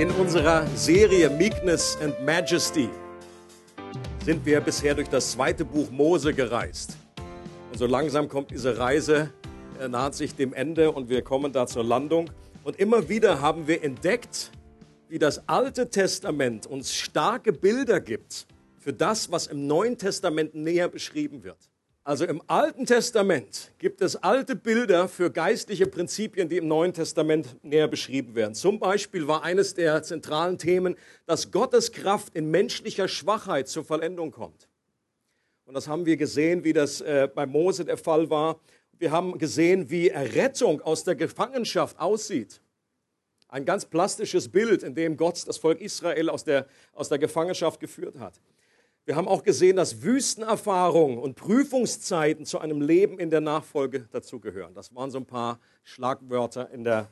In unserer Serie Meekness and Majesty sind wir bisher durch das zweite Buch Mose gereist. Und so langsam kommt diese Reise, naht sich dem Ende und wir kommen da zur Landung. Und immer wieder haben wir entdeckt, wie das Alte Testament uns starke Bilder gibt für das, was im Neuen Testament näher beschrieben wird. Also im Alten Testament gibt es alte Bilder für geistliche Prinzipien, die im Neuen Testament näher beschrieben werden. Zum Beispiel war eines der zentralen Themen, dass Gottes Kraft in menschlicher Schwachheit zur Vollendung kommt. Und das haben wir gesehen, wie das äh, bei Mose der Fall war. Wir haben gesehen, wie Errettung aus der Gefangenschaft aussieht. Ein ganz plastisches Bild, in dem Gott das Volk Israel aus der, aus der Gefangenschaft geführt hat. Wir haben auch gesehen, dass Wüstenerfahrungen und Prüfungszeiten zu einem Leben in der Nachfolge dazugehören. Das waren so ein paar Schlagwörter in der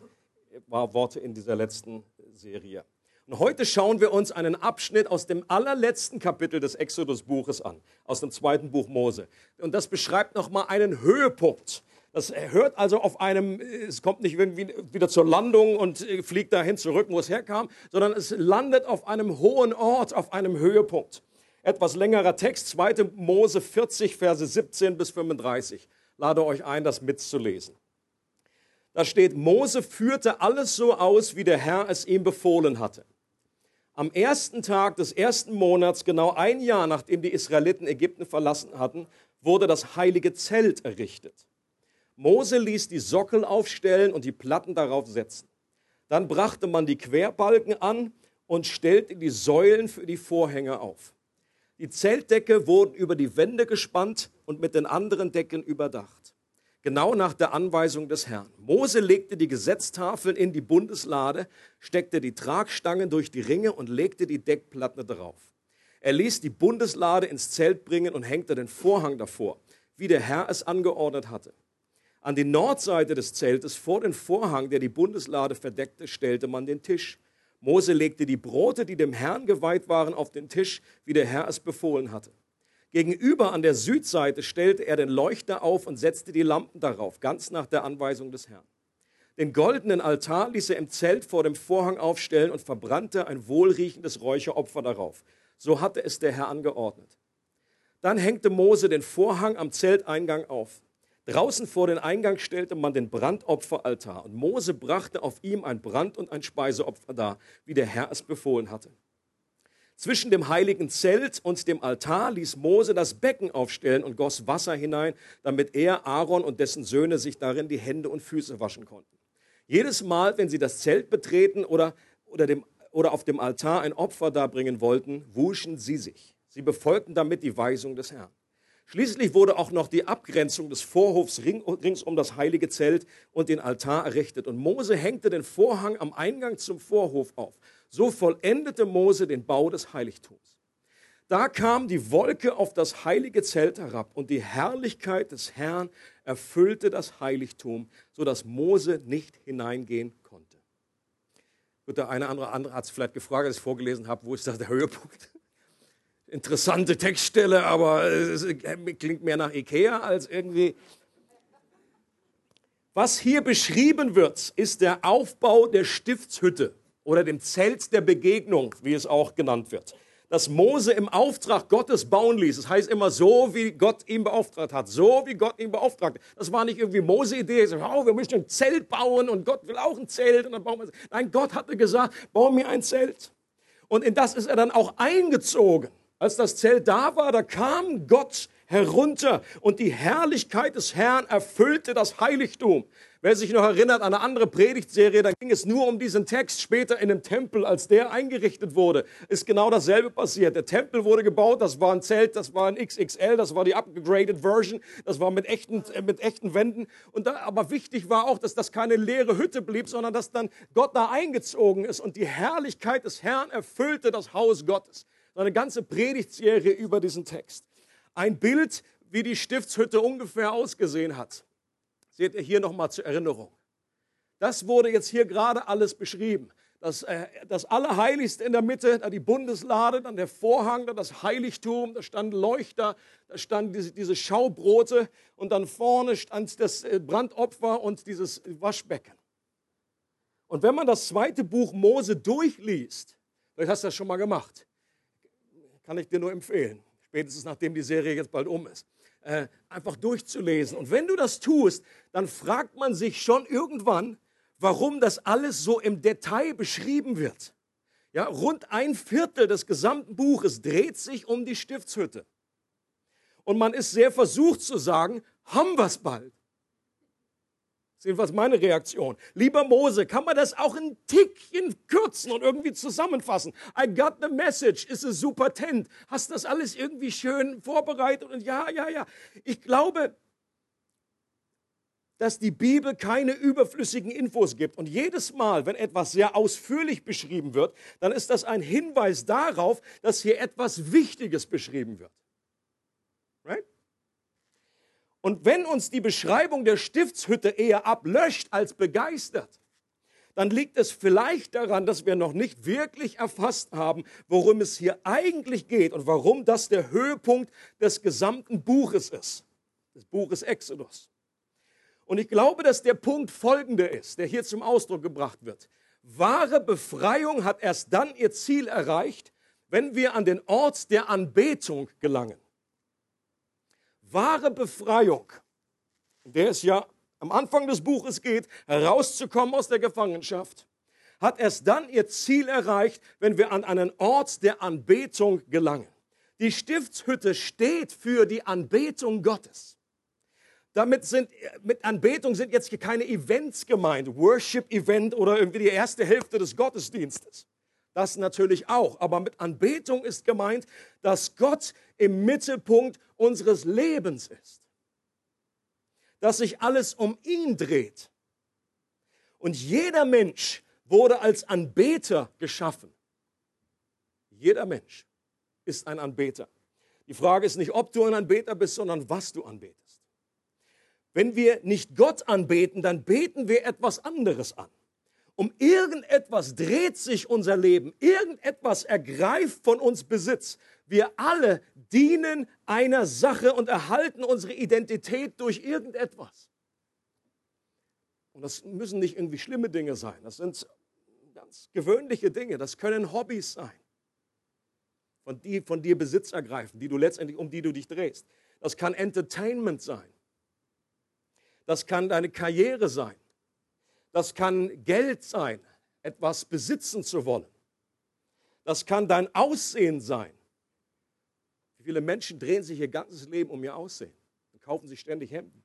Worte in dieser letzten Serie. Und heute schauen wir uns einen Abschnitt aus dem allerletzten Kapitel des Exodus-Buches an, aus dem zweiten Buch Mose. Und das beschreibt nochmal einen Höhepunkt. Das hört also auf einem, es kommt nicht irgendwie wieder zur Landung und fliegt dahin zurück, wo es herkam, sondern es landet auf einem hohen Ort, auf einem Höhepunkt etwas längerer Text, 2. Mose 40, Verse 17 bis 35. Lade euch ein, das mitzulesen. Da steht, Mose führte alles so aus, wie der Herr es ihm befohlen hatte. Am ersten Tag des ersten Monats, genau ein Jahr nachdem die Israeliten Ägypten verlassen hatten, wurde das heilige Zelt errichtet. Mose ließ die Sockel aufstellen und die Platten darauf setzen. Dann brachte man die Querbalken an und stellte die Säulen für die Vorhänge auf. Die Zeltdecke wurden über die Wände gespannt und mit den anderen Decken überdacht. Genau nach der Anweisung des Herrn. Mose legte die Gesetztafeln in die Bundeslade, steckte die Tragstangen durch die Ringe und legte die Deckplatte darauf. Er ließ die Bundeslade ins Zelt bringen und hängte den Vorhang davor, wie der Herr es angeordnet hatte. An die Nordseite des Zeltes vor den Vorhang, der die Bundeslade verdeckte, stellte man den Tisch Mose legte die Brote, die dem Herrn geweiht waren, auf den Tisch, wie der Herr es befohlen hatte. Gegenüber an der Südseite stellte er den Leuchter auf und setzte die Lampen darauf, ganz nach der Anweisung des Herrn. Den goldenen Altar ließ er im Zelt vor dem Vorhang aufstellen und verbrannte ein wohlriechendes Räucheropfer darauf. So hatte es der Herr angeordnet. Dann hängte Mose den Vorhang am Zelteingang auf. Draußen vor den Eingang stellte man den Brandopferaltar und Mose brachte auf ihm ein Brand- und ein Speiseopfer dar, wie der Herr es befohlen hatte. Zwischen dem heiligen Zelt und dem Altar ließ Mose das Becken aufstellen und goss Wasser hinein, damit er, Aaron und dessen Söhne sich darin die Hände und Füße waschen konnten. Jedes Mal, wenn sie das Zelt betreten oder, oder, dem, oder auf dem Altar ein Opfer darbringen wollten, wuschen sie sich. Sie befolgten damit die Weisung des Herrn. Schließlich wurde auch noch die Abgrenzung des Vorhofs rings um das heilige Zelt und den Altar errichtet. Und Mose hängte den Vorhang am Eingang zum Vorhof auf. So vollendete Mose den Bau des Heiligtums. Da kam die Wolke auf das heilige Zelt herab und die Herrlichkeit des Herrn erfüllte das Heiligtum, sodass Mose nicht hineingehen konnte. Wird der eine oder andere hat es vielleicht gefragt, als ich vorgelesen habe, wo ist da der Höhepunkt? Interessante Textstelle, aber es klingt mehr nach Ikea als irgendwie. Was hier beschrieben wird, ist der Aufbau der Stiftshütte oder dem Zelt der Begegnung, wie es auch genannt wird. Das Mose im Auftrag Gottes bauen ließ. Das heißt immer so, wie Gott ihn beauftragt hat. So, wie Gott ihn beauftragt hat. Das war nicht irgendwie Mose-Idee. Oh, wir müssen ein Zelt bauen und Gott will auch ein Zelt. Und dann bauen wir Nein, Gott hatte gesagt, bau mir ein Zelt. Und in das ist er dann auch eingezogen. Als das Zelt da war, da kam Gott herunter und die Herrlichkeit des Herrn erfüllte das Heiligtum. Wer sich noch erinnert an eine andere Predigtserie, da ging es nur um diesen Text später in dem Tempel, als der eingerichtet wurde, ist genau dasselbe passiert. Der Tempel wurde gebaut, das war ein Zelt, das war ein XXL, das war die upgraded Version, das war mit echten, äh, mit echten Wänden. Und da, aber wichtig war auch, dass das keine leere Hütte blieb, sondern dass dann Gott da eingezogen ist und die Herrlichkeit des Herrn erfüllte das Haus Gottes. Eine ganze Predigtserie über diesen Text. Ein Bild, wie die Stiftshütte ungefähr ausgesehen hat. Seht ihr hier nochmal zur Erinnerung. Das wurde jetzt hier gerade alles beschrieben. Das, äh, das Allerheiligste in der Mitte, da die Bundeslade, dann der Vorhang, dann das Heiligtum, da stand Leuchter, da standen diese, diese Schaubrote und dann vorne stand das äh, Brandopfer und dieses Waschbecken. Und wenn man das zweite Buch Mose durchliest, vielleicht hast du das schon mal gemacht, kann ich dir nur empfehlen, spätestens nachdem die Serie jetzt bald um ist äh, einfach durchzulesen. Und wenn du das tust, dann fragt man sich schon irgendwann, warum das alles so im Detail beschrieben wird. Ja, rund ein Viertel des gesamten Buches dreht sich um die Stiftshütte. Und man ist sehr versucht zu sagen, haben wir es bald. Das ist jedenfalls meine Reaktion. Lieber Mose, kann man das auch ein Tickchen kürzen und irgendwie zusammenfassen? I got the message, ist es super tent. Hast das alles irgendwie schön vorbereitet? Und ja, ja, ja. Ich glaube, dass die Bibel keine überflüssigen Infos gibt. Und jedes Mal, wenn etwas sehr ausführlich beschrieben wird, dann ist das ein Hinweis darauf, dass hier etwas Wichtiges beschrieben wird. Und wenn uns die Beschreibung der Stiftshütte eher ablöscht als begeistert, dann liegt es vielleicht daran, dass wir noch nicht wirklich erfasst haben, worum es hier eigentlich geht und warum das der Höhepunkt des gesamten Buches ist, des Buches Exodus. Und ich glaube, dass der Punkt folgende ist, der hier zum Ausdruck gebracht wird. Wahre Befreiung hat erst dann ihr Ziel erreicht, wenn wir an den Ort der Anbetung gelangen wahre Befreiung, der es ja am Anfang des Buches geht, herauszukommen aus der Gefangenschaft, hat erst dann ihr Ziel erreicht, wenn wir an einen Ort der Anbetung gelangen. Die Stiftshütte steht für die Anbetung Gottes. Damit sind, mit Anbetung sind jetzt keine Events gemeint, Worship-Event oder irgendwie die erste Hälfte des Gottesdienstes. Das natürlich auch. Aber mit Anbetung ist gemeint, dass Gott im Mittelpunkt unseres Lebens ist. Dass sich alles um ihn dreht. Und jeder Mensch wurde als Anbeter geschaffen. Jeder Mensch ist ein Anbeter. Die Frage ist nicht, ob du ein Anbeter bist, sondern was du anbetest. Wenn wir nicht Gott anbeten, dann beten wir etwas anderes an. Um irgendetwas dreht sich unser Leben, irgendetwas ergreift von uns Besitz. Wir alle dienen einer Sache und erhalten unsere Identität durch irgendetwas. Und das müssen nicht irgendwie schlimme Dinge sein, das sind ganz gewöhnliche Dinge, das können Hobbys sein, von, die, von dir Besitz ergreifen, die du letztendlich, um die du dich drehst. Das kann Entertainment sein, das kann deine Karriere sein. Das kann Geld sein, etwas besitzen zu wollen. Das kann dein Aussehen sein. Wie viele Menschen drehen sich ihr ganzes Leben um ihr Aussehen und kaufen sich ständig Hemden?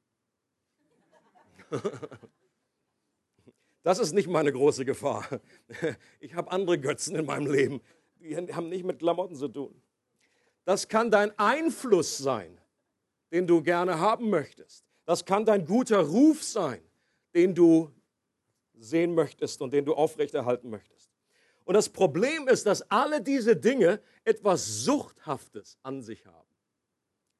Das ist nicht meine große Gefahr. Ich habe andere Götzen in meinem Leben, die haben nicht mit Klamotten zu tun. Das kann dein Einfluss sein, den du gerne haben möchtest. Das kann dein guter Ruf sein, den du sehen möchtest und den du aufrechterhalten möchtest. Und das Problem ist, dass alle diese Dinge etwas Suchthaftes an sich haben.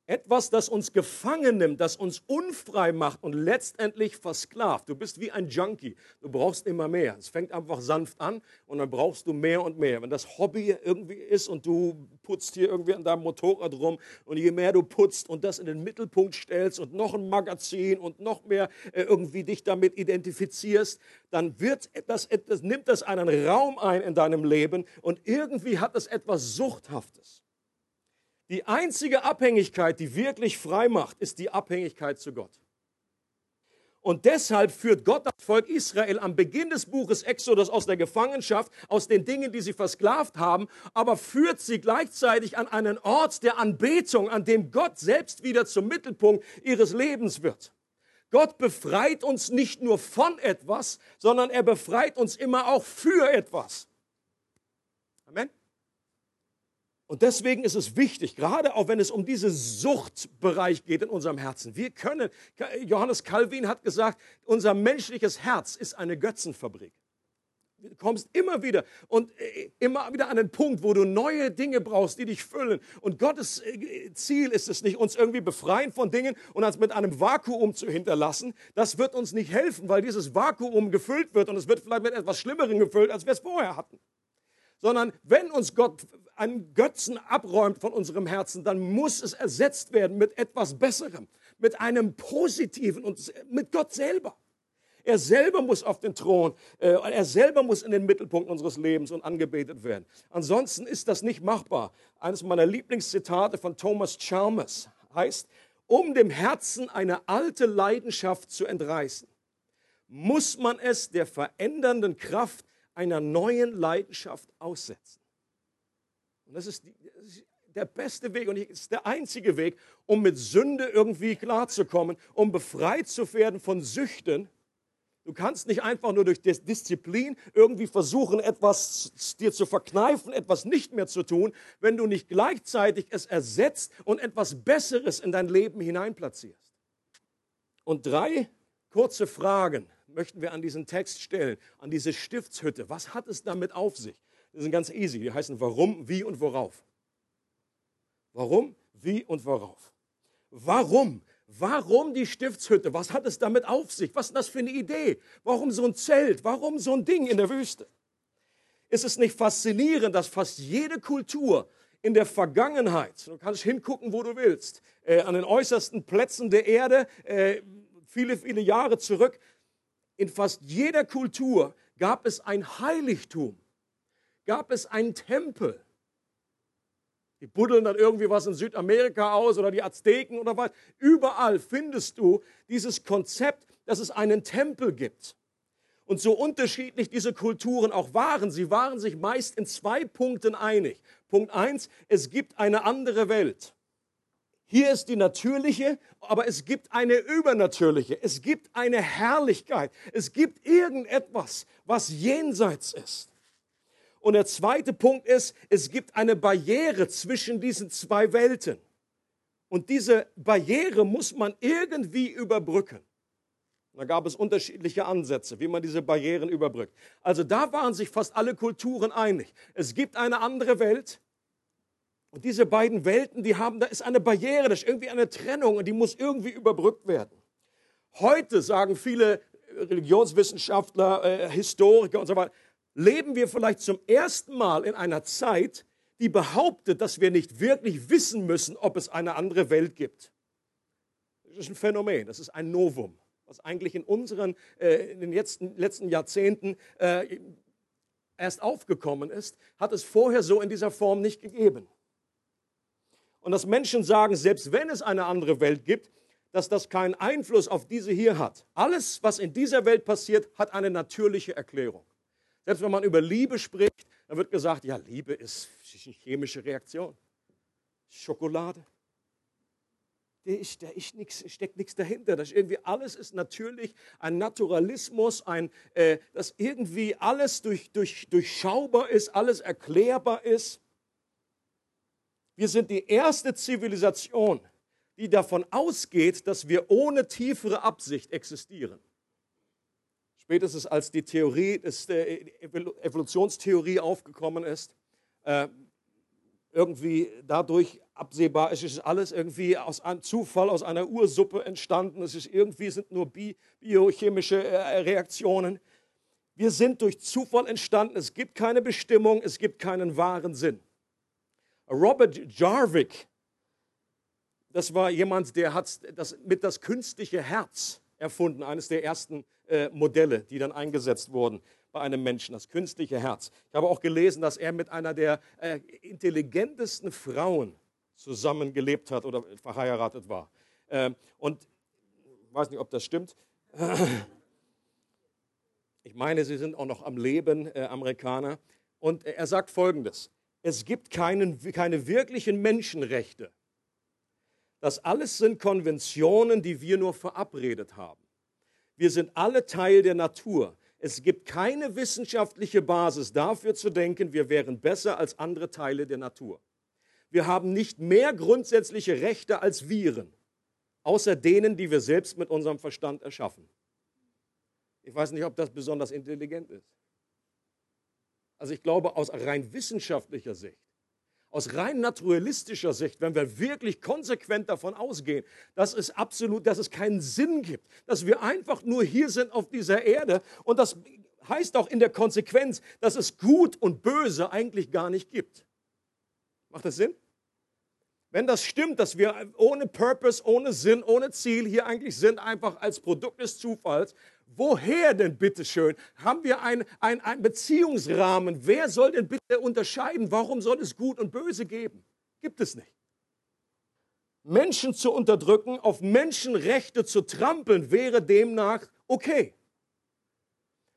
Etwas, das uns gefangen nimmt, das uns unfrei macht und letztendlich versklavt. Du bist wie ein Junkie. Du brauchst immer mehr. Es fängt einfach sanft an und dann brauchst du mehr und mehr. Wenn das Hobby irgendwie ist und du putzt hier irgendwie an deinem Motorrad rum und je mehr du putzt und das in den Mittelpunkt stellst und noch ein Magazin und noch mehr äh, irgendwie dich damit identifizierst, dann wird das, das nimmt das einen Raum ein in deinem Leben und irgendwie hat es etwas Suchthaftes. Die einzige Abhängigkeit, die wirklich frei macht, ist die Abhängigkeit zu Gott. Und deshalb führt Gott das Volk Israel am Beginn des Buches Exodus aus der Gefangenschaft, aus den Dingen, die sie versklavt haben, aber führt sie gleichzeitig an einen Ort der Anbetung, an dem Gott selbst wieder zum Mittelpunkt ihres Lebens wird. Gott befreit uns nicht nur von etwas, sondern er befreit uns immer auch für etwas. Amen. Und deswegen ist es wichtig, gerade auch wenn es um diesen Suchtbereich geht in unserem Herzen. Wir können, Johannes Calvin hat gesagt, unser menschliches Herz ist eine Götzenfabrik. Du kommst immer wieder und äh, immer wieder an den Punkt, wo du neue Dinge brauchst, die dich füllen. Und Gottes äh, Ziel ist es nicht, uns irgendwie befreien von Dingen und uns mit einem Vakuum zu hinterlassen. Das wird uns nicht helfen, weil dieses Vakuum gefüllt wird und es wird vielleicht mit etwas Schlimmerem gefüllt, als wir es vorher hatten sondern wenn uns Gott einen Götzen abräumt von unserem Herzen, dann muss es ersetzt werden mit etwas Besserem, mit einem Positiven und mit Gott selber. Er selber muss auf den Thron, äh, er selber muss in den Mittelpunkt unseres Lebens und angebetet werden. Ansonsten ist das nicht machbar. Eines meiner Lieblingszitate von Thomas Chalmers heißt, um dem Herzen eine alte Leidenschaft zu entreißen, muss man es der verändernden Kraft einer neuen Leidenschaft aussetzen. Und das ist, die, das ist der beste Weg und es ist der einzige Weg, um mit Sünde irgendwie klarzukommen, um befreit zu werden von Süchten. Du kannst nicht einfach nur durch Disziplin irgendwie versuchen, etwas dir zu verkneifen, etwas nicht mehr zu tun, wenn du nicht gleichzeitig es ersetzt und etwas Besseres in dein Leben hineinplatzierst. Und drei kurze Fragen möchten wir an diesen Text stellen, an diese Stiftshütte. Was hat es damit auf sich? Das sind ganz easy. Die heißen warum, wie und worauf. Warum, wie und worauf. Warum? Warum die Stiftshütte? Was hat es damit auf sich? Was ist das für eine Idee? Warum so ein Zelt? Warum so ein Ding in der Wüste? Ist es nicht faszinierend, dass fast jede Kultur in der Vergangenheit, du kannst hingucken, wo du willst, äh, an den äußersten Plätzen der Erde, äh, viele, viele Jahre zurück, in fast jeder Kultur gab es ein Heiligtum, gab es einen Tempel. Die buddeln dann irgendwie was in Südamerika aus oder die Azteken oder was. Überall findest du dieses Konzept, dass es einen Tempel gibt. Und so unterschiedlich diese Kulturen auch waren, sie waren sich meist in zwei Punkten einig. Punkt eins, es gibt eine andere Welt. Hier ist die natürliche, aber es gibt eine übernatürliche. Es gibt eine Herrlichkeit. Es gibt irgendetwas, was jenseits ist. Und der zweite Punkt ist, es gibt eine Barriere zwischen diesen zwei Welten. Und diese Barriere muss man irgendwie überbrücken. Da gab es unterschiedliche Ansätze, wie man diese Barrieren überbrückt. Also da waren sich fast alle Kulturen einig. Es gibt eine andere Welt, und diese beiden Welten, die haben, da ist eine Barriere, da ist irgendwie eine Trennung und die muss irgendwie überbrückt werden. Heute sagen viele Religionswissenschaftler, äh, Historiker und so weiter, leben wir vielleicht zum ersten Mal in einer Zeit, die behauptet, dass wir nicht wirklich wissen müssen, ob es eine andere Welt gibt. Das ist ein Phänomen, das ist ein Novum, was eigentlich in unseren, äh, in den letzten, Jahrzehnten äh, erst aufgekommen ist, hat es vorher so in dieser Form nicht gegeben. Und dass Menschen sagen, selbst wenn es eine andere Welt gibt, dass das keinen Einfluss auf diese hier hat. Alles, was in dieser Welt passiert, hat eine natürliche Erklärung. Selbst wenn man über Liebe spricht, dann wird gesagt, ja, Liebe ist eine chemische Reaktion. Schokolade. Da ist, da ist nix, steckt nichts dahinter. Das ist irgendwie alles ist natürlich ein Naturalismus, ein, äh, dass irgendwie alles durch, durch, durchschaubar ist, alles erklärbar ist. Wir sind die erste Zivilisation, die davon ausgeht, dass wir ohne tiefere Absicht existieren. Spätestens als die Theorie, die Evolutionstheorie aufgekommen ist, äh, irgendwie dadurch absehbar ist, ist alles irgendwie aus einem Zufall, aus einer Ursuppe entstanden. Es ist irgendwie sind nur bi biochemische äh, Reaktionen. Wir sind durch Zufall entstanden. Es gibt keine Bestimmung, es gibt keinen wahren Sinn. Robert Jarvik, das war jemand, der hat das, mit das künstliche Herz erfunden, eines der ersten äh, Modelle, die dann eingesetzt wurden bei einem Menschen, das künstliche Herz. Ich habe auch gelesen, dass er mit einer der äh, intelligentesten Frauen zusammengelebt hat oder verheiratet war. Ähm, und ich weiß nicht, ob das stimmt. Ich meine, sie sind auch noch am Leben, äh, Amerikaner. Und er sagt Folgendes. Es gibt keinen, keine wirklichen Menschenrechte. Das alles sind Konventionen, die wir nur verabredet haben. Wir sind alle Teil der Natur. Es gibt keine wissenschaftliche Basis dafür zu denken, wir wären besser als andere Teile der Natur. Wir haben nicht mehr grundsätzliche Rechte als Viren, außer denen, die wir selbst mit unserem Verstand erschaffen. Ich weiß nicht, ob das besonders intelligent ist. Also ich glaube, aus rein wissenschaftlicher Sicht aus rein naturalistischer Sicht, wenn wir wirklich konsequent davon ausgehen, dass es absolut, dass es keinen Sinn gibt, dass wir einfach nur hier sind auf dieser Erde und das heißt auch in der Konsequenz, dass es Gut und Böse eigentlich gar nicht gibt. Macht das Sinn? Wenn das stimmt, dass wir ohne Purpose, ohne Sinn, ohne Ziel hier eigentlich sind, einfach als Produkt des Zufalls, woher denn bitteschön? Haben wir einen ein Beziehungsrahmen? Wer soll denn bitte unterscheiden? Warum soll es Gut und Böse geben? Gibt es nicht. Menschen zu unterdrücken, auf Menschenrechte zu trampeln, wäre demnach okay.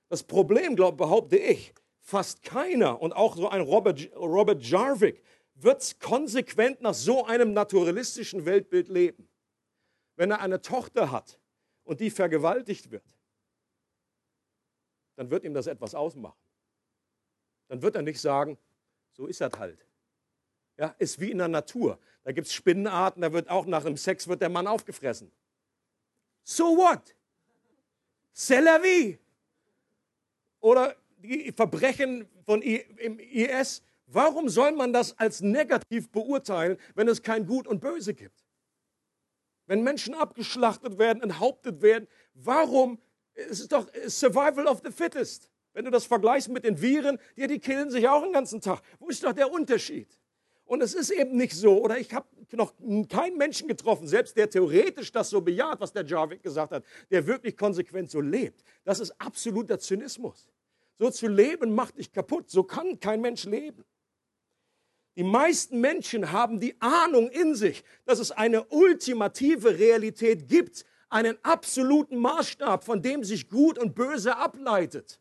Das Problem, glaube behaupte ich, fast keiner und auch so ein Robert, Robert Jarvik wird konsequent nach so einem naturalistischen Weltbild leben. Wenn er eine Tochter hat und die vergewaltigt wird, dann wird ihm das etwas ausmachen. Dann wird er nicht sagen, so ist das halt. Ja, ist wie in der Natur. Da gibt es Spinnenarten, da wird auch nach dem Sex wird der Mann aufgefressen. So what? C'est la. Oder die Verbrechen von im IS, Warum soll man das als negativ beurteilen, wenn es kein Gut und Böse gibt? Wenn Menschen abgeschlachtet werden, enthauptet werden, warum? Es ist doch Survival of the Fittest. Wenn du das vergleichst mit den Viren, die, die killen sich auch den ganzen Tag. Wo ist doch der Unterschied? Und es ist eben nicht so, oder ich habe noch keinen Menschen getroffen, selbst der theoretisch das so bejaht, was der Jarvik gesagt hat, der wirklich konsequent so lebt. Das ist absoluter Zynismus. So zu leben macht dich kaputt. So kann kein Mensch leben. Die meisten Menschen haben die Ahnung in sich, dass es eine ultimative Realität gibt, einen absoluten Maßstab, von dem sich Gut und Böse ableitet.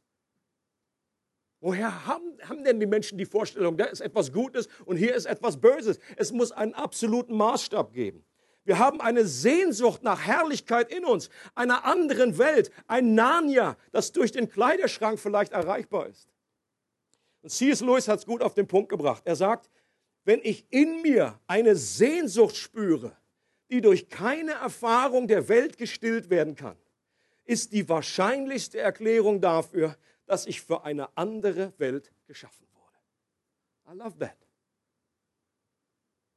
Woher haben, haben denn die Menschen die Vorstellung, da ist etwas Gutes und hier ist etwas Böses? Es muss einen absoluten Maßstab geben. Wir haben eine Sehnsucht nach Herrlichkeit in uns, einer anderen Welt, ein Narnia, das durch den Kleiderschrank vielleicht erreichbar ist. Und C.S. Lewis hat es gut auf den Punkt gebracht. Er sagt, wenn ich in mir eine Sehnsucht spüre, die durch keine Erfahrung der Welt gestillt werden kann, ist die wahrscheinlichste Erklärung dafür, dass ich für eine andere Welt geschaffen wurde. I love that.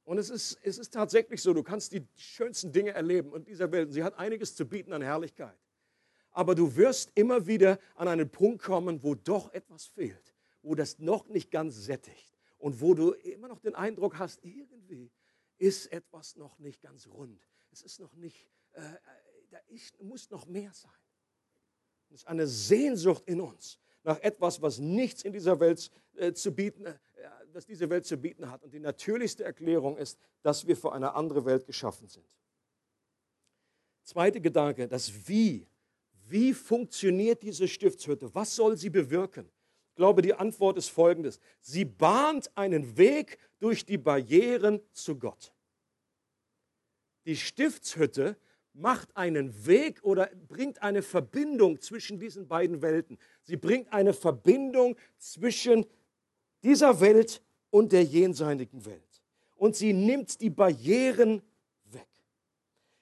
Und es ist, es ist tatsächlich so, du kannst die schönsten Dinge erleben in dieser Welt. Sie hat einiges zu bieten an Herrlichkeit. Aber du wirst immer wieder an einen Punkt kommen, wo doch etwas fehlt, wo das noch nicht ganz sättigt und wo du immer noch den Eindruck hast, irgendwie ist etwas noch nicht ganz rund. Es ist noch nicht, äh, äh da ist, muss noch mehr sein. Es ist eine Sehnsucht in uns nach etwas, was nichts in dieser Welt äh, zu bieten, äh, was diese Welt zu bieten hat. Und die natürlichste Erklärung ist, dass wir für eine andere Welt geschaffen sind. Zweiter Gedanke, das Wie. Wie funktioniert diese Stiftshütte? Was soll sie bewirken? Glaube, die Antwort ist folgendes. Sie bahnt einen Weg durch die Barrieren zu Gott. Die Stiftshütte macht einen Weg oder bringt eine Verbindung zwischen diesen beiden Welten. Sie bringt eine Verbindung zwischen dieser Welt und der jenseitigen Welt. Und sie nimmt die Barrieren weg.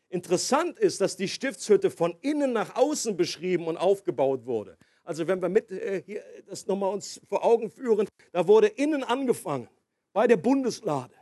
Interessant ist, dass die Stiftshütte von innen nach außen beschrieben und aufgebaut wurde. Also wenn wir mit, äh, hier das nochmal uns vor Augen führen, da wurde innen angefangen, bei der Bundeslade.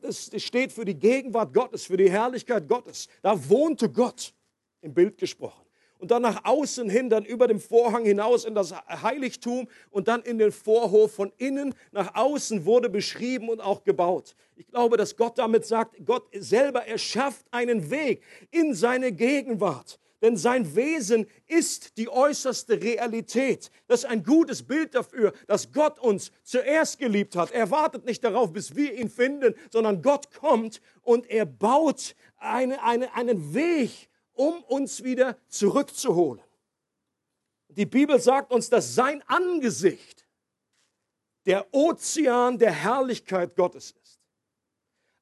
Das steht für die Gegenwart Gottes, für die Herrlichkeit Gottes. Da wohnte Gott, im Bild gesprochen. Und dann nach außen hin, dann über dem Vorhang hinaus in das Heiligtum und dann in den Vorhof von innen nach außen wurde beschrieben und auch gebaut. Ich glaube, dass Gott damit sagt, Gott selber erschafft einen Weg in seine Gegenwart denn sein Wesen ist die äußerste Realität. Das ist ein gutes Bild dafür, dass Gott uns zuerst geliebt hat. Er wartet nicht darauf, bis wir ihn finden, sondern Gott kommt und er baut eine, eine, einen Weg um uns wieder zurückzuholen. Die Bibel sagt uns, dass sein Angesicht der Ozean der Herrlichkeit Gottes ist.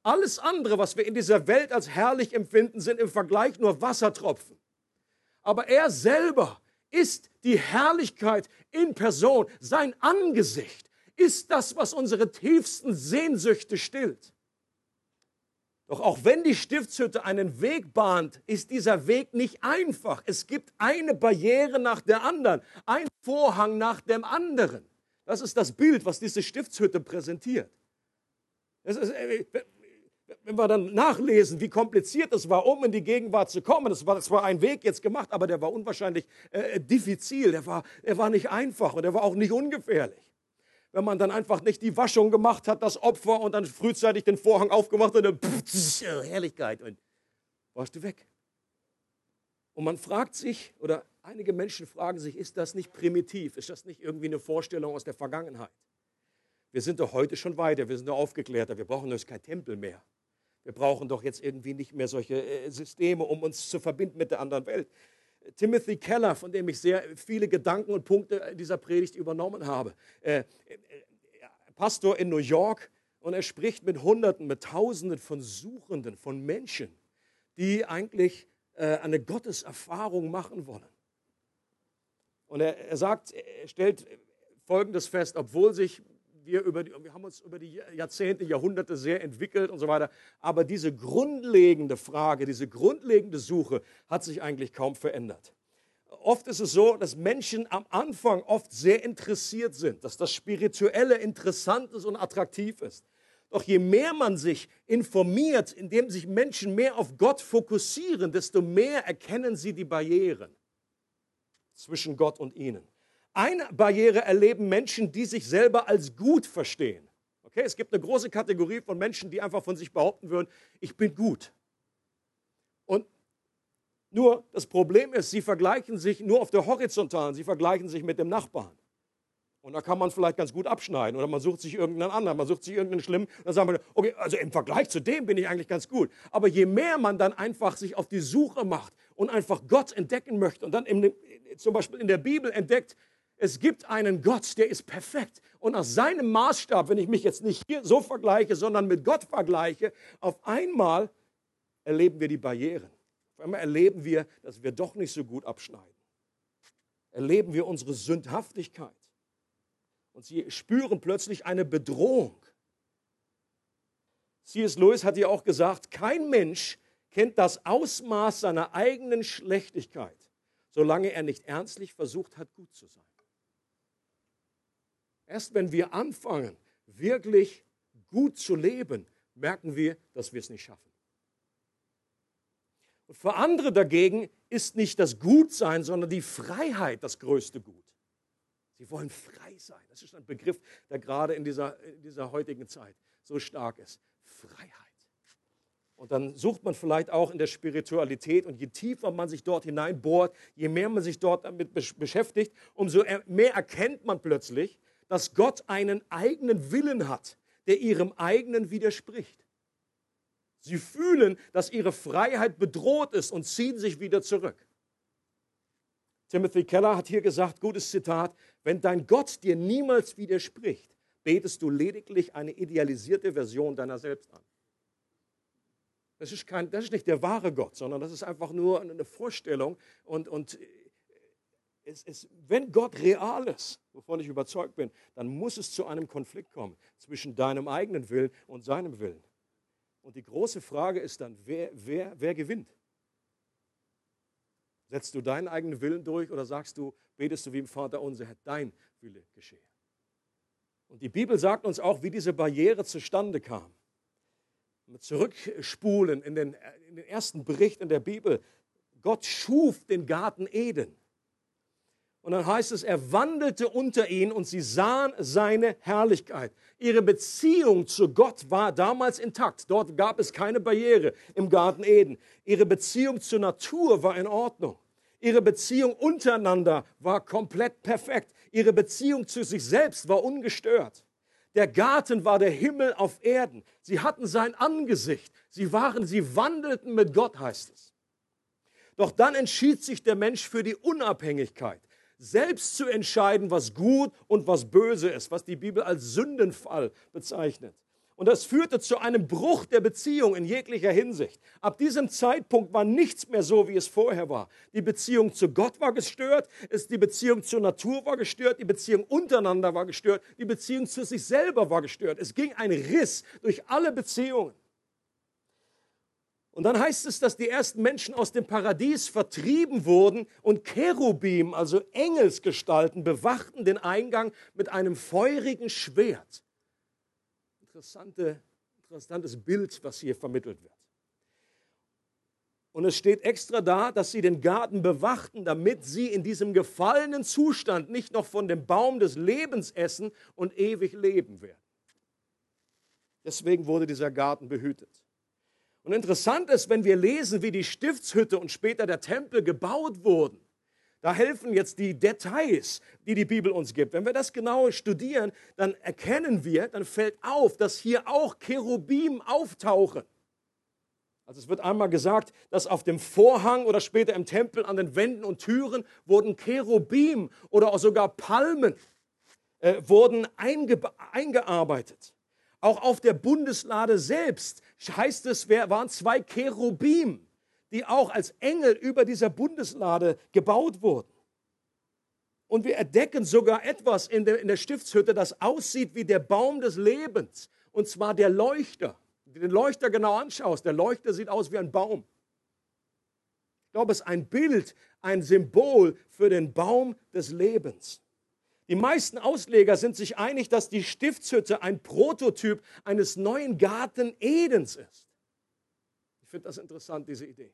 Alles andere, was wir in dieser Welt als herrlich empfinden, sind im Vergleich nur Wassertropfen. Aber er selber ist die Herrlichkeit in Person. Sein Angesicht ist das, was unsere tiefsten Sehnsüchte stillt. Doch auch wenn die Stiftshütte einen Weg bahnt, ist dieser Weg nicht einfach. Es gibt eine Barriere nach der anderen, ein Vorhang nach dem anderen. Das ist das Bild, was diese Stiftshütte präsentiert. Ist, äh, wenn wir dann nachlesen, wie kompliziert es war, um in die Gegenwart zu kommen, das war zwar ein Weg jetzt gemacht, aber der war unwahrscheinlich äh, diffizil, der war, der war nicht einfach und der war auch nicht ungefährlich wenn man dann einfach nicht die Waschung gemacht hat, das Opfer und dann frühzeitig den Vorhang aufgemacht und dann pff, Herrlichkeit und warst du weg. Und man fragt sich, oder einige Menschen fragen sich, ist das nicht primitiv? Ist das nicht irgendwie eine Vorstellung aus der Vergangenheit? Wir sind doch heute schon weiter, wir sind doch aufgeklärter, wir brauchen jetzt kein Tempel mehr. Wir brauchen doch jetzt irgendwie nicht mehr solche äh, Systeme, um uns zu verbinden mit der anderen Welt. Timothy Keller, von dem ich sehr viele Gedanken und Punkte in dieser Predigt übernommen habe. Äh, äh, Pastor in New York und er spricht mit Hunderten, mit Tausenden von Suchenden, von Menschen, die eigentlich äh, eine Gotteserfahrung machen wollen. Und er, er sagt, er stellt Folgendes fest, obwohl sich wir, über die, wir haben uns über die Jahrzehnte, Jahrhunderte sehr entwickelt und so weiter. Aber diese grundlegende Frage, diese grundlegende Suche hat sich eigentlich kaum verändert. Oft ist es so, dass Menschen am Anfang oft sehr interessiert sind, dass das Spirituelle interessant ist und attraktiv ist. Doch je mehr man sich informiert, indem sich Menschen mehr auf Gott fokussieren, desto mehr erkennen sie die Barrieren zwischen Gott und ihnen. Eine Barriere erleben Menschen, die sich selber als gut verstehen. Okay, es gibt eine große Kategorie von Menschen, die einfach von sich behaupten würden, ich bin gut. Und nur das Problem ist, sie vergleichen sich nur auf der horizontalen, sie vergleichen sich mit dem Nachbarn. Und da kann man vielleicht ganz gut abschneiden. Oder man sucht sich irgendeinen anderen, man sucht sich irgendeinen schlimmen. Dann sagt man, okay, also im Vergleich zu dem bin ich eigentlich ganz gut. Aber je mehr man dann einfach sich auf die Suche macht und einfach Gott entdecken möchte und dann im, zum Beispiel in der Bibel entdeckt, es gibt einen Gott, der ist perfekt. Und nach seinem Maßstab, wenn ich mich jetzt nicht hier so vergleiche, sondern mit Gott vergleiche, auf einmal erleben wir die Barrieren. Auf einmal erleben wir, dass wir doch nicht so gut abschneiden. Erleben wir unsere Sündhaftigkeit. Und sie spüren plötzlich eine Bedrohung. C.S. Lewis hat ja auch gesagt, kein Mensch kennt das Ausmaß seiner eigenen Schlechtigkeit, solange er nicht ernstlich versucht hat, gut zu sein. Erst wenn wir anfangen, wirklich gut zu leben, merken wir, dass wir es nicht schaffen. Und für andere dagegen ist nicht das Gutsein, sondern die Freiheit das größte Gut. Sie wollen frei sein. Das ist ein Begriff, der gerade in dieser, in dieser heutigen Zeit so stark ist. Freiheit. Und dann sucht man vielleicht auch in der Spiritualität und je tiefer man sich dort hineinbohrt, je mehr man sich dort damit beschäftigt, umso mehr erkennt man plötzlich, dass Gott einen eigenen Willen hat, der ihrem eigenen widerspricht. Sie fühlen, dass ihre Freiheit bedroht ist und ziehen sich wieder zurück. Timothy Keller hat hier gesagt, gutes Zitat, wenn dein Gott dir niemals widerspricht, betest du lediglich eine idealisierte Version deiner selbst an. Das ist, kein, das ist nicht der wahre Gott, sondern das ist einfach nur eine Vorstellung und, und es, es, wenn Gott real ist, wovon ich überzeugt bin, dann muss es zu einem Konflikt kommen zwischen deinem eigenen Willen und seinem Willen. Und die große Frage ist dann, wer, wer, wer gewinnt? Setzt du deinen eigenen Willen durch oder sagst du, betest du wie im Vater unser, Herr, dein Wille geschehe? Und die Bibel sagt uns auch, wie diese Barriere zustande kam. Zurückspulen in den, in den ersten Bericht in der Bibel. Gott schuf den Garten Eden. Und dann heißt es, er wandelte unter ihnen und sie sahen seine Herrlichkeit. Ihre Beziehung zu Gott war damals intakt. Dort gab es keine Barriere im Garten Eden. Ihre Beziehung zur Natur war in Ordnung. Ihre Beziehung untereinander war komplett perfekt. Ihre Beziehung zu sich selbst war ungestört. Der Garten war der Himmel auf Erden. Sie hatten sein Angesicht. Sie waren, sie wandelten mit Gott, heißt es. Doch dann entschied sich der Mensch für die Unabhängigkeit, selbst zu entscheiden, was gut und was böse ist, was die Bibel als Sündenfall bezeichnet. Und das führte zu einem Bruch der Beziehung in jeglicher Hinsicht. Ab diesem Zeitpunkt war nichts mehr so, wie es vorher war. Die Beziehung zu Gott war gestört, die Beziehung zur Natur war gestört, die Beziehung untereinander war gestört, die Beziehung zu sich selber war gestört. Es ging ein Riss durch alle Beziehungen. Und dann heißt es, dass die ersten Menschen aus dem Paradies vertrieben wurden und Cherubim, also Engelsgestalten, bewachten den Eingang mit einem feurigen Schwert. Interessante, interessantes Bild, was hier vermittelt wird. Und es steht extra da, dass sie den Garten bewachten, damit sie in diesem gefallenen Zustand nicht noch von dem Baum des Lebens essen und ewig leben werden. Deswegen wurde dieser Garten behütet. Und interessant ist, wenn wir lesen, wie die Stiftshütte und später der Tempel gebaut wurden, da helfen jetzt die Details, die die Bibel uns gibt. Wenn wir das genau studieren, dann erkennen wir, dann fällt auf, dass hier auch Cherubim auftauchen. Also es wird einmal gesagt, dass auf dem Vorhang oder später im Tempel an den Wänden und Türen wurden Cherubim oder auch sogar Palmen äh, wurden einge eingearbeitet. Auch auf der Bundeslade selbst heißt es, waren zwei Cherubim, die auch als Engel über dieser Bundeslade gebaut wurden. Und wir entdecken sogar etwas in der, in der Stiftshütte, das aussieht wie der Baum des Lebens, und zwar der Leuchter. Wenn du den Leuchter genau anschaust, der Leuchter sieht aus wie ein Baum. Ich glaube, es ist ein Bild, ein Symbol für den Baum des Lebens. Die meisten Ausleger sind sich einig, dass die Stiftshütte ein Prototyp eines neuen Garten Edens ist. Ich finde das interessant, diese Idee,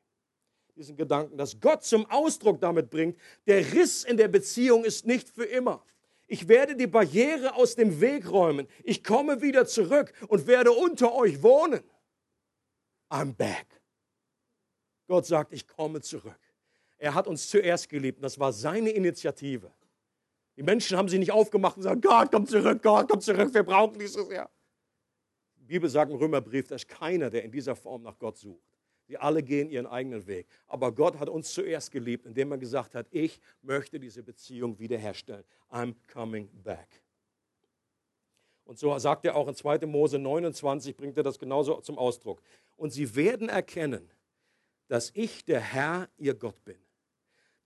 diesen Gedanken, dass Gott zum Ausdruck damit bringt, der Riss in der Beziehung ist nicht für immer. Ich werde die Barriere aus dem Weg räumen. Ich komme wieder zurück und werde unter euch wohnen. I'm back. Gott sagt, ich komme zurück. Er hat uns zuerst geliebt das war seine Initiative. Die Menschen haben sich nicht aufgemacht und gesagt, Gott, komm zurück, Gott, komm zurück, wir brauchen dieses Jahr. Die Bibel sagt im Römerbrief, dass keiner, der in dieser Form nach Gott sucht. Sie alle gehen ihren eigenen Weg. Aber Gott hat uns zuerst geliebt, indem er gesagt hat, ich möchte diese Beziehung wiederherstellen. I'm coming back. Und so sagt er auch in 2. Mose 29, bringt er das genauso zum Ausdruck. Und sie werden erkennen, dass ich der Herr, ihr Gott bin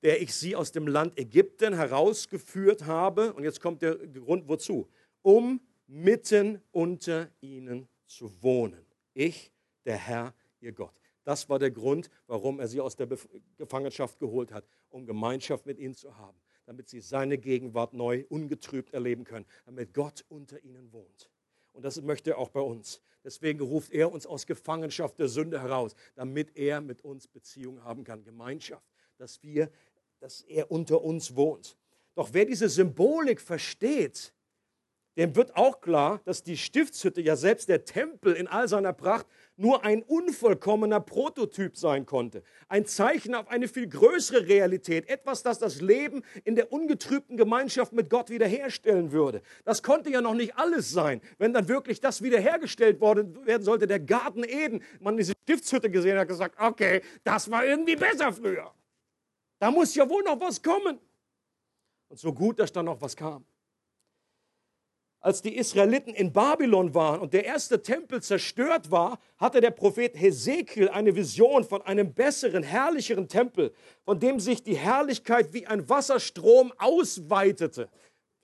der ich sie aus dem Land Ägypten herausgeführt habe. Und jetzt kommt der Grund, wozu? Um mitten unter ihnen zu wohnen. Ich, der Herr, ihr Gott. Das war der Grund, warum er sie aus der Gefangenschaft geholt hat, um Gemeinschaft mit ihnen zu haben, damit sie seine Gegenwart neu, ungetrübt erleben können, damit Gott unter ihnen wohnt. Und das möchte er auch bei uns. Deswegen ruft er uns aus Gefangenschaft der Sünde heraus, damit er mit uns Beziehung haben kann, Gemeinschaft, dass wir dass er unter uns wohnt. Doch wer diese Symbolik versteht, dem wird auch klar, dass die Stiftshütte, ja selbst der Tempel in all seiner Pracht, nur ein unvollkommener Prototyp sein konnte. Ein Zeichen auf eine viel größere Realität. Etwas, das das Leben in der ungetrübten Gemeinschaft mit Gott wiederherstellen würde. Das konnte ja noch nicht alles sein. Wenn dann wirklich das wiederhergestellt worden werden sollte, der Garten Eden, man diese Stiftshütte gesehen hat, gesagt, okay, das war irgendwie besser früher. Da muss ja wohl noch was kommen. Und so gut, dass da noch was kam. Als die Israeliten in Babylon waren und der erste Tempel zerstört war, hatte der Prophet Hesekiel eine Vision von einem besseren, herrlicheren Tempel, von dem sich die Herrlichkeit wie ein Wasserstrom ausweitete.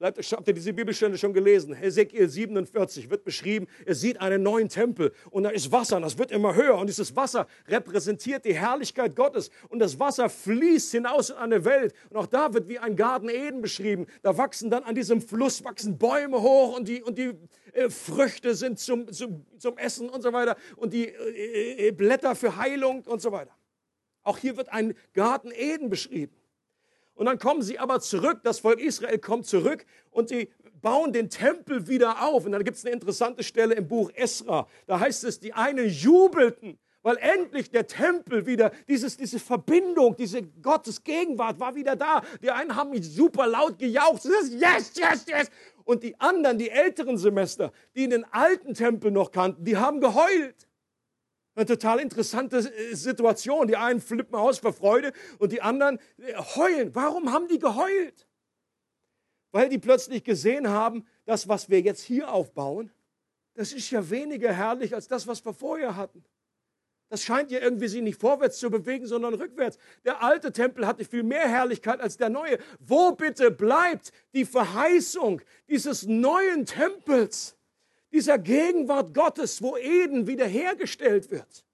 Habt ihr diese Bibelstelle schon gelesen. Hesekiel 47 wird beschrieben, er sieht einen neuen Tempel und da ist Wasser und das wird immer höher und dieses Wasser repräsentiert die Herrlichkeit Gottes und das Wasser fließt hinaus in eine Welt und auch da wird wie ein Garten Eden beschrieben. Da wachsen dann an diesem Fluss wachsen Bäume hoch und die, und die äh, Früchte sind zum, zum, zum Essen und so weiter und die äh, äh Blätter für Heilung und so weiter. Auch hier wird ein Garten Eden beschrieben. Und dann kommen sie aber zurück, das Volk Israel kommt zurück und sie bauen den Tempel wieder auf. Und dann gibt es eine interessante Stelle im Buch Esra. Da heißt es, die einen jubelten, weil endlich der Tempel wieder, dieses, diese Verbindung, diese Gottes Gegenwart war wieder da. Die einen haben mich super laut gejaucht. Yes, yes, yes. Und die anderen, die älteren Semester, die den alten Tempel noch kannten, die haben geheult. Eine total interessante äh, Situation. Die einen flippen aus vor Freude und die anderen äh, heulen. Warum haben die geheult? Weil die plötzlich gesehen haben, das, was wir jetzt hier aufbauen, das ist ja weniger herrlich als das, was wir vorher hatten. Das scheint ja irgendwie sich nicht vorwärts zu bewegen, sondern rückwärts. Der alte Tempel hatte viel mehr Herrlichkeit als der neue. Wo bitte bleibt die Verheißung dieses neuen Tempels, dieser Gegenwart Gottes, wo Eden wiederhergestellt wird?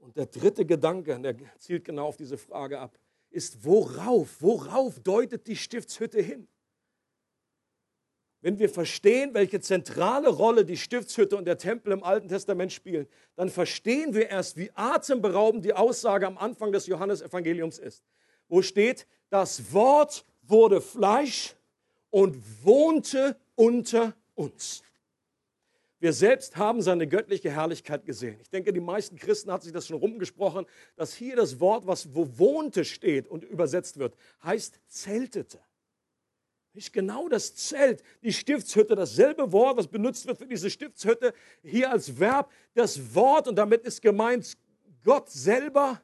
Und der dritte Gedanke, der zielt genau auf diese Frage ab, ist, worauf, worauf deutet die Stiftshütte hin? Wenn wir verstehen, welche zentrale Rolle die Stiftshütte und der Tempel im Alten Testament spielen, dann verstehen wir erst, wie atemberaubend die Aussage am Anfang des Johannesevangeliums ist, wo steht, das Wort wurde Fleisch und wohnte unter uns. Wir selbst haben seine göttliche Herrlichkeit gesehen. Ich denke, die meisten Christen hat sich das schon rumgesprochen, dass hier das Wort, was wo wohnte steht und übersetzt wird, heißt zeltete. Ist genau das Zelt, die Stiftshütte, dasselbe Wort, was benutzt wird für diese Stiftshütte, hier als Verb, das Wort, und damit ist gemeint Gott selber.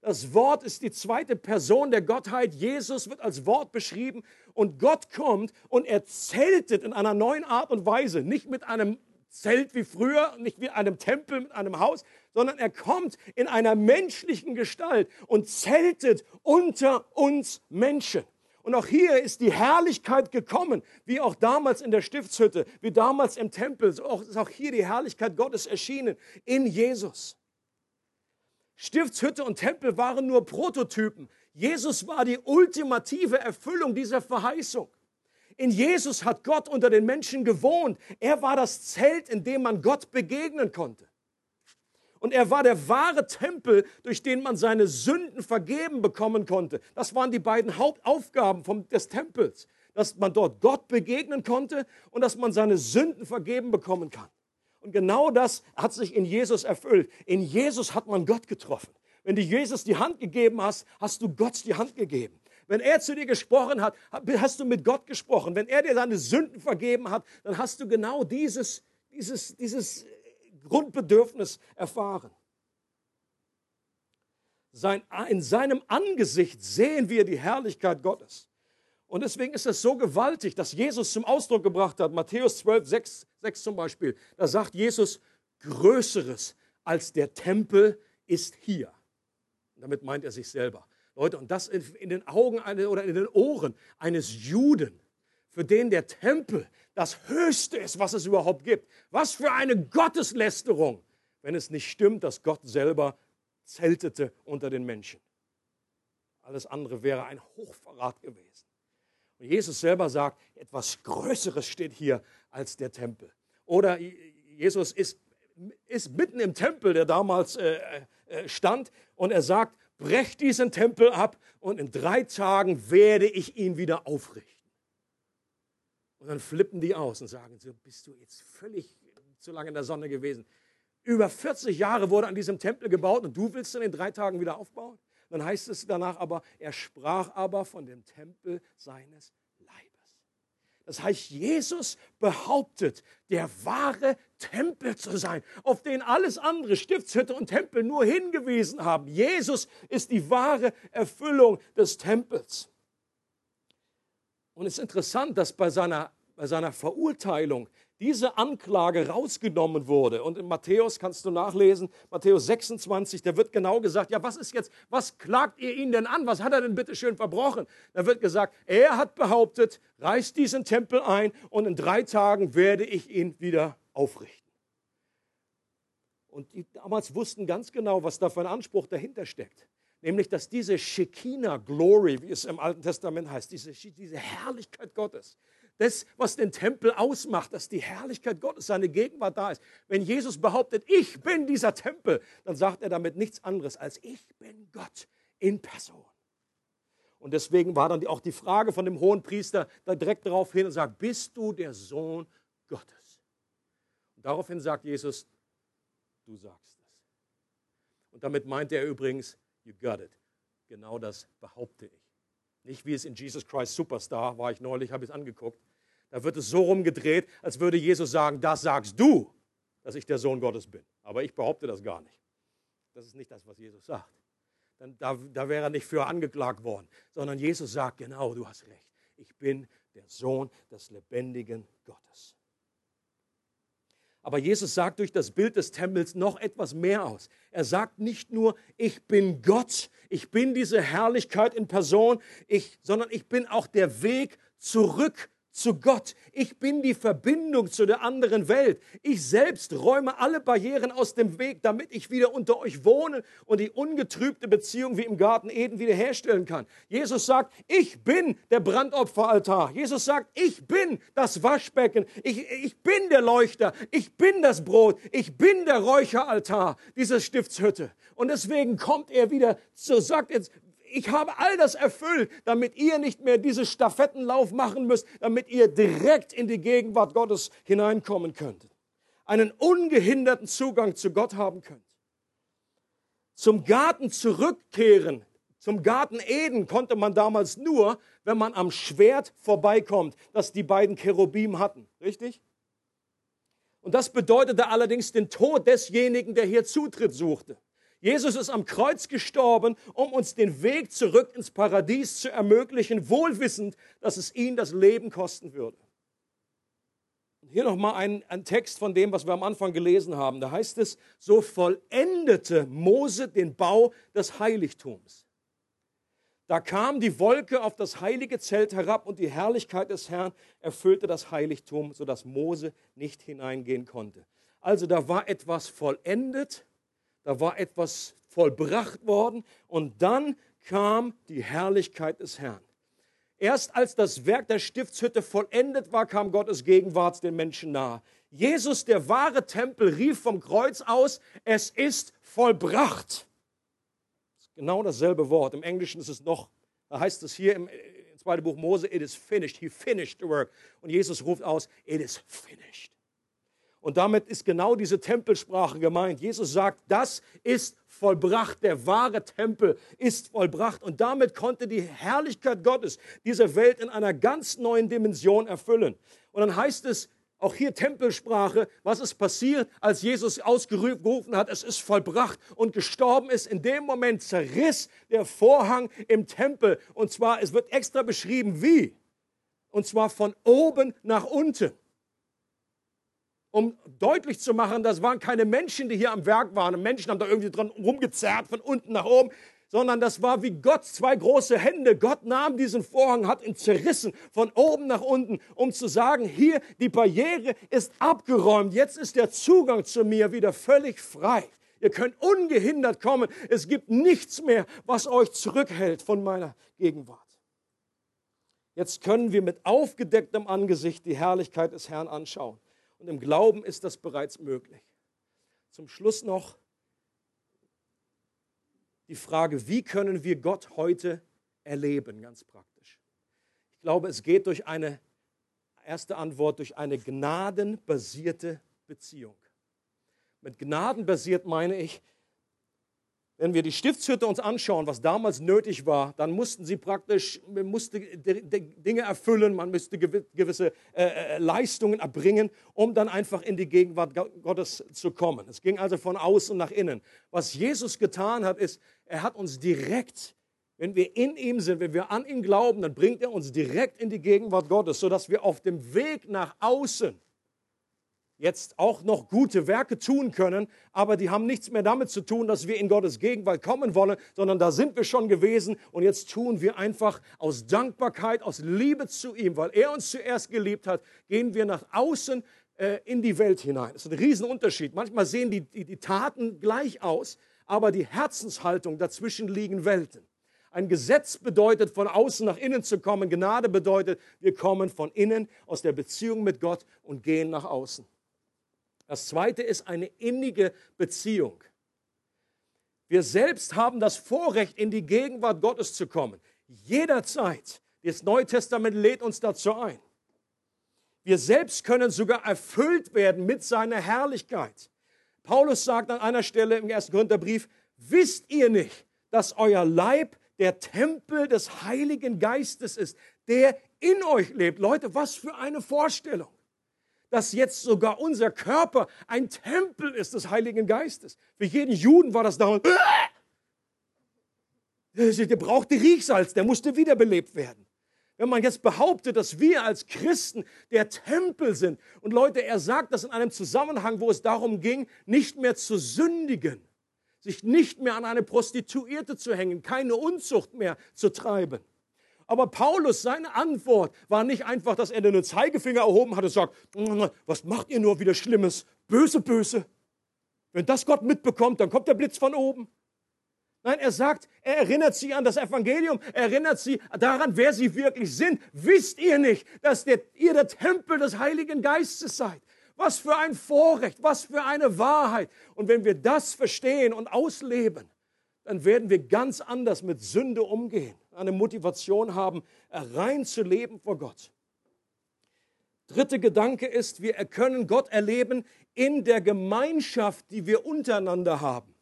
Das Wort ist die zweite Person der Gottheit. Jesus wird als Wort beschrieben und Gott kommt und er zeltet in einer neuen Art und Weise, nicht mit einem Zelt wie früher, nicht wie einem Tempel mit einem Haus, sondern er kommt in einer menschlichen Gestalt und zeltet unter uns Menschen. Und auch hier ist die Herrlichkeit gekommen, wie auch damals in der Stiftshütte, wie damals im Tempel. So ist auch hier die Herrlichkeit Gottes erschienen in Jesus. Stiftshütte und Tempel waren nur Prototypen. Jesus war die ultimative Erfüllung dieser Verheißung. In Jesus hat Gott unter den Menschen gewohnt. Er war das Zelt, in dem man Gott begegnen konnte. Und er war der wahre Tempel, durch den man seine Sünden vergeben bekommen konnte. Das waren die beiden Hauptaufgaben vom, des Tempels. Dass man dort Gott begegnen konnte und dass man seine Sünden vergeben bekommen kann. Und genau das hat sich in Jesus erfüllt. In Jesus hat man Gott getroffen. Wenn du Jesus die Hand gegeben hast, hast du Gott die Hand gegeben. Wenn er zu dir gesprochen hat, hast du mit Gott gesprochen. Wenn er dir seine Sünden vergeben hat, dann hast du genau dieses, dieses, dieses Grundbedürfnis erfahren. Sein, in seinem Angesicht sehen wir die Herrlichkeit Gottes. Und deswegen ist es so gewaltig, dass Jesus zum Ausdruck gebracht hat, Matthäus 12, 6, 6 zum Beispiel, da sagt Jesus, Größeres als der Tempel ist hier. damit meint er sich selber. Leute, und das in den Augen oder in den Ohren eines Juden, für den der Tempel das Höchste ist, was es überhaupt gibt. Was für eine Gotteslästerung, wenn es nicht stimmt, dass Gott selber zeltete unter den Menschen. Alles andere wäre ein Hochverrat gewesen. Und Jesus selber sagt, etwas Größeres steht hier als der Tempel. Oder Jesus ist, ist mitten im Tempel, der damals äh, äh, stand, und er sagt, brecht diesen Tempel ab und in drei Tagen werde ich ihn wieder aufrichten. Und dann flippen die aus und sagen, so bist du jetzt völlig zu lange in der Sonne gewesen. Über 40 Jahre wurde an diesem Tempel gebaut und du willst ihn in drei Tagen wieder aufbauen? Dann heißt es danach aber, er sprach aber von dem Tempel seines Leibes. Das heißt, Jesus behauptet, der wahre Tempel zu sein, auf den alles andere, Stiftshütte und Tempel, nur hingewiesen haben. Jesus ist die wahre Erfüllung des Tempels. Und es ist interessant, dass bei seiner, bei seiner Verurteilung diese Anklage rausgenommen wurde. Und in Matthäus kannst du nachlesen, Matthäus 26, da wird genau gesagt, ja, was ist jetzt, was klagt ihr ihn denn an? Was hat er denn bitte schön verbrochen? Da wird gesagt, er hat behauptet, reißt diesen Tempel ein und in drei Tagen werde ich ihn wieder aufrichten. Und die damals wussten ganz genau, was da für ein Anspruch dahinter steckt nämlich dass diese Shekinah Glory, wie es im Alten Testament heißt, diese, diese Herrlichkeit Gottes, das, was den Tempel ausmacht, dass die Herrlichkeit Gottes, seine Gegenwart da ist. Wenn Jesus behauptet, ich bin dieser Tempel, dann sagt er damit nichts anderes als ich bin Gott in Person. Und deswegen war dann auch die Frage von dem hohen Priester da direkt darauf hin und sagt, bist du der Sohn Gottes? Und daraufhin sagt Jesus, du sagst es. Und damit meint er übrigens, You got it. Genau das behaupte ich. Nicht wie es in Jesus Christ Superstar war ich neulich, habe ich es angeguckt. Da wird es so rumgedreht, als würde Jesus sagen, das sagst du. dass ich der Sohn Gottes bin. Aber ich behaupte das gar nicht. Das ist nicht das, was Jesus sagt. Dann, da, da wäre er nicht für angeklagt worden, sondern Jesus sagt, genau, du hast recht. Ich bin der Sohn des lebendigen Gottes. Aber Jesus sagt durch das Bild des Tempels noch etwas mehr aus. Er sagt nicht nur, ich bin Gott, ich bin diese Herrlichkeit in Person, ich, sondern ich bin auch der Weg zurück zu Gott. Ich bin die Verbindung zu der anderen Welt. Ich selbst räume alle Barrieren aus dem Weg, damit ich wieder unter euch wohne und die ungetrübte Beziehung wie im Garten Eden wiederherstellen kann. Jesus sagt, ich bin der Brandopferaltar. Jesus sagt, ich bin das Waschbecken. Ich, ich bin der Leuchter. Ich bin das Brot. Ich bin der Räucheraltar dieser Stiftshütte. Und deswegen kommt er wieder, so sagt jetzt, ich habe all das erfüllt, damit ihr nicht mehr diesen Stafettenlauf machen müsst, damit ihr direkt in die Gegenwart Gottes hineinkommen könnt. Einen ungehinderten Zugang zu Gott haben könnt. Zum Garten zurückkehren, zum Garten Eden konnte man damals nur, wenn man am Schwert vorbeikommt, das die beiden Cherubim hatten. Richtig? Und das bedeutete allerdings den Tod desjenigen, der hier Zutritt suchte. Jesus ist am Kreuz gestorben, um uns den Weg zurück ins Paradies zu ermöglichen, wohlwissend, dass es ihn das Leben kosten würde. Hier nochmal ein, ein Text von dem, was wir am Anfang gelesen haben. Da heißt es, so vollendete Mose den Bau des Heiligtums. Da kam die Wolke auf das heilige Zelt herab und die Herrlichkeit des Herrn erfüllte das Heiligtum, sodass Mose nicht hineingehen konnte. Also da war etwas vollendet da war etwas vollbracht worden und dann kam die Herrlichkeit des Herrn. Erst als das Werk der Stiftshütte vollendet war, kam Gottes Gegenwart den Menschen nahe. Jesus, der wahre Tempel, rief vom Kreuz aus, es ist vollbracht. Das ist genau dasselbe Wort. Im Englischen ist es noch, da heißt es hier im, im zweiten Buch Mose, it is finished. He finished the work. Und Jesus ruft aus, it is finished. Und damit ist genau diese Tempelsprache gemeint. Jesus sagt, das ist vollbracht, der wahre Tempel ist vollbracht. Und damit konnte die Herrlichkeit Gottes diese Welt in einer ganz neuen Dimension erfüllen. Und dann heißt es, auch hier Tempelsprache, was ist passiert, als Jesus ausgerufen hat, es ist vollbracht und gestorben ist. In dem Moment zerriss der Vorhang im Tempel. Und zwar, es wird extra beschrieben, wie. Und zwar von oben nach unten um deutlich zu machen, das waren keine Menschen, die hier am Werk waren. Und Menschen haben da irgendwie dran rumgezerrt von unten nach oben, sondern das war wie Gott, zwei große Hände. Gott nahm diesen Vorhang, hat ihn zerrissen von oben nach unten, um zu sagen, hier, die Barriere ist abgeräumt. Jetzt ist der Zugang zu mir wieder völlig frei. Ihr könnt ungehindert kommen. Es gibt nichts mehr, was euch zurückhält von meiner Gegenwart. Jetzt können wir mit aufgedecktem Angesicht die Herrlichkeit des Herrn anschauen. Und im Glauben ist das bereits möglich. Zum Schluss noch die Frage, wie können wir Gott heute erleben, ganz praktisch. Ich glaube, es geht durch eine erste Antwort, durch eine gnadenbasierte Beziehung. Mit gnadenbasiert meine ich, wenn wir die Stiftshütte uns anschauen, was damals nötig war, dann mussten sie praktisch musste Dinge erfüllen, man musste gewisse äh, äh, Leistungen erbringen, um dann einfach in die Gegenwart Gottes zu kommen. Es ging also von außen nach innen. Was Jesus getan hat, ist, er hat uns direkt, wenn wir in ihm sind, wenn wir an ihn glauben, dann bringt er uns direkt in die Gegenwart Gottes, sodass wir auf dem Weg nach außen jetzt auch noch gute Werke tun können, aber die haben nichts mehr damit zu tun, dass wir in Gottes Gegenwart kommen wollen, sondern da sind wir schon gewesen und jetzt tun wir einfach aus Dankbarkeit, aus Liebe zu ihm, weil er uns zuerst geliebt hat, gehen wir nach außen äh, in die Welt hinein. Das ist ein Riesenunterschied. Manchmal sehen die, die, die Taten gleich aus, aber die Herzenshaltung dazwischen liegen Welten. Ein Gesetz bedeutet, von außen nach innen zu kommen. Gnade bedeutet, wir kommen von innen aus der Beziehung mit Gott und gehen nach außen. Das zweite ist eine innige Beziehung. Wir selbst haben das Vorrecht, in die Gegenwart Gottes zu kommen. Jederzeit. Das Neue Testament lädt uns dazu ein. Wir selbst können sogar erfüllt werden mit seiner Herrlichkeit. Paulus sagt an einer Stelle im 1. Korintherbrief, wisst ihr nicht, dass euer Leib der Tempel des Heiligen Geistes ist, der in euch lebt. Leute, was für eine Vorstellung dass jetzt sogar unser Körper ein Tempel ist des Heiligen Geistes. Für jeden Juden war das damals. Der brauchte Riechsalz, der musste wiederbelebt werden. Wenn man jetzt behauptet, dass wir als Christen der Tempel sind, und Leute, er sagt das in einem Zusammenhang, wo es darum ging, nicht mehr zu sündigen, sich nicht mehr an eine Prostituierte zu hängen, keine Unzucht mehr zu treiben. Aber Paulus, seine Antwort war nicht einfach, dass er den Zeigefinger erhoben hat und sagt, was macht ihr nur wieder Schlimmes? Böse, böse. Wenn das Gott mitbekommt, dann kommt der Blitz von oben. Nein, er sagt, er erinnert sie an das Evangelium, er erinnert sie daran, wer sie wirklich sind. Wisst ihr nicht, dass der, ihr der Tempel des Heiligen Geistes seid? Was für ein Vorrecht, was für eine Wahrheit. Und wenn wir das verstehen und ausleben, dann werden wir ganz anders mit Sünde umgehen, eine Motivation haben, rein zu leben vor Gott. Dritter Gedanke ist, wir können Gott erleben in der Gemeinschaft, die wir untereinander haben.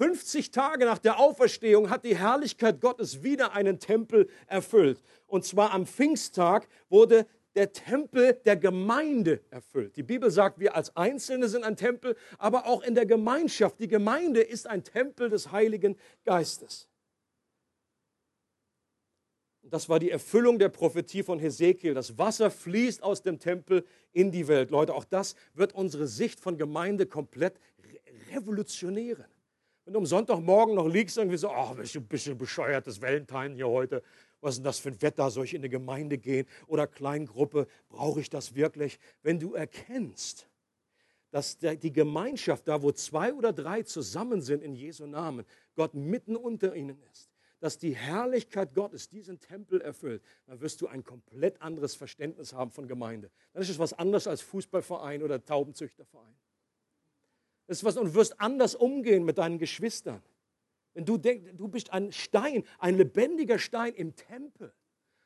50 Tage nach der Auferstehung hat die Herrlichkeit Gottes wieder einen Tempel erfüllt. Und zwar am Pfingsttag wurde der Tempel der Gemeinde erfüllt. Die Bibel sagt, wir als Einzelne sind ein Tempel, aber auch in der Gemeinschaft. Die Gemeinde ist ein Tempel des Heiligen Geistes. Das war die Erfüllung der Prophetie von Hesekiel. Das Wasser fließt aus dem Tempel in die Welt. Leute, auch das wird unsere Sicht von Gemeinde komplett revolutionieren. Wenn du am Sonntagmorgen noch liegst, irgendwie so, ach, du ein bisschen bescheuertes Valentine hier heute. Was ist denn das für ein Wetter? Soll ich in eine Gemeinde gehen oder Kleingruppe? Brauche ich das wirklich? Wenn du erkennst, dass die Gemeinschaft, da wo zwei oder drei zusammen sind in Jesu Namen, Gott mitten unter ihnen ist, dass die Herrlichkeit Gottes diesen Tempel erfüllt, dann wirst du ein komplett anderes Verständnis haben von Gemeinde. Dann ist es was anderes als Fußballverein oder Taubenzüchterverein. Das ist was, und wirst anders umgehen mit deinen Geschwistern. Wenn du denkst, du bist ein Stein, ein lebendiger Stein im Tempel,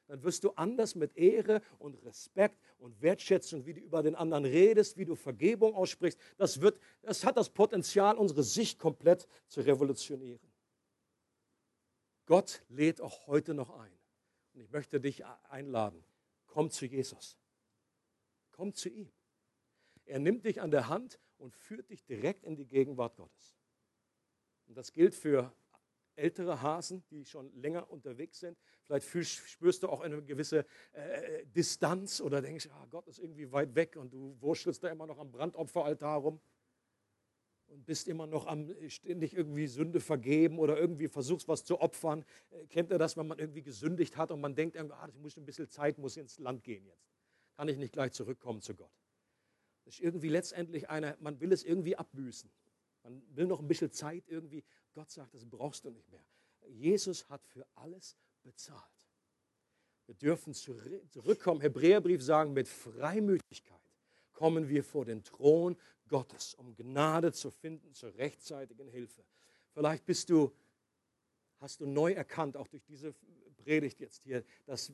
dann wirst du anders mit Ehre und Respekt und Wertschätzung, wie du über den anderen redest, wie du Vergebung aussprichst. Das, wird, das hat das Potenzial, unsere Sicht komplett zu revolutionieren. Gott lädt auch heute noch ein. Und ich möchte dich einladen. Komm zu Jesus. Komm zu ihm. Er nimmt dich an der Hand und führt dich direkt in die Gegenwart Gottes. Und das gilt für ältere Hasen, die schon länger unterwegs sind. Vielleicht spürst du auch eine gewisse äh, Distanz oder denkst, ah, Gott ist irgendwie weit weg und du wurschtelst da immer noch am Brandopferaltar rum und bist immer noch am ständig irgendwie Sünde vergeben oder irgendwie versuchst was zu opfern. Äh, kennt ihr das, wenn man irgendwie gesündigt hat und man denkt, ah, ich muss ein bisschen Zeit, muss ins Land gehen jetzt. Kann ich nicht gleich zurückkommen zu Gott. Das ist irgendwie letztendlich eine, man will es irgendwie abbüßen. Man will noch ein bisschen Zeit irgendwie. Gott sagt, das brauchst du nicht mehr. Jesus hat für alles bezahlt. Wir dürfen zurückkommen. Hebräerbrief sagen, mit Freimütigkeit kommen wir vor den Thron Gottes, um Gnade zu finden zur rechtzeitigen Hilfe. Vielleicht bist du, hast du neu erkannt, auch durch diese Predigt jetzt hier, dass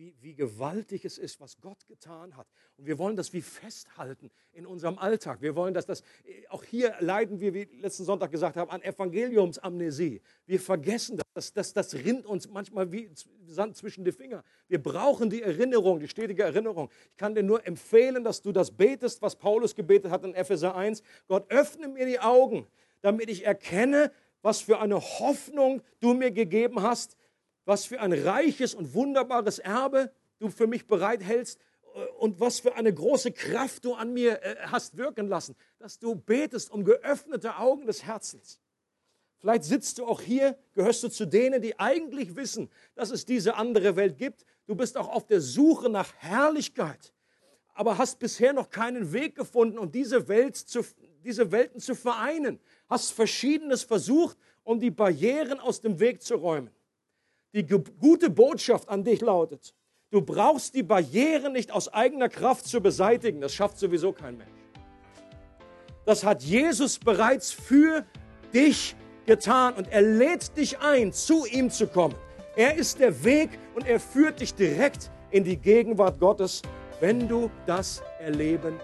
wie, wie gewaltig es ist, was Gott getan hat. Und wir wollen das wie festhalten in unserem Alltag. Wir wollen, dass das, äh, auch hier leiden wir, wie letzten Sonntag gesagt haben, an Evangeliumsamnesie. Wir vergessen das, das, das rinnt uns manchmal wie Sand zwischen die Finger. Wir brauchen die Erinnerung, die stetige Erinnerung. Ich kann dir nur empfehlen, dass du das betest, was Paulus gebetet hat in Epheser 1. Gott, öffne mir die Augen, damit ich erkenne, was für eine Hoffnung du mir gegeben hast, was für ein reiches und wunderbares Erbe du für mich bereithältst äh, und was für eine große Kraft du an mir äh, hast wirken lassen, dass du betest um geöffnete Augen des Herzens. Vielleicht sitzt du auch hier, gehörst du zu denen, die eigentlich wissen, dass es diese andere Welt gibt. Du bist auch auf der Suche nach Herrlichkeit, aber hast bisher noch keinen Weg gefunden, um diese, Welt zu, diese Welten zu vereinen. Hast Verschiedenes versucht, um die Barrieren aus dem Weg zu räumen. Die gute Botschaft an dich lautet, du brauchst die Barrieren nicht aus eigener Kraft zu beseitigen. Das schafft sowieso kein Mensch. Das hat Jesus bereits für dich getan und er lädt dich ein, zu ihm zu kommen. Er ist der Weg und er führt dich direkt in die Gegenwart Gottes, wenn du das erleben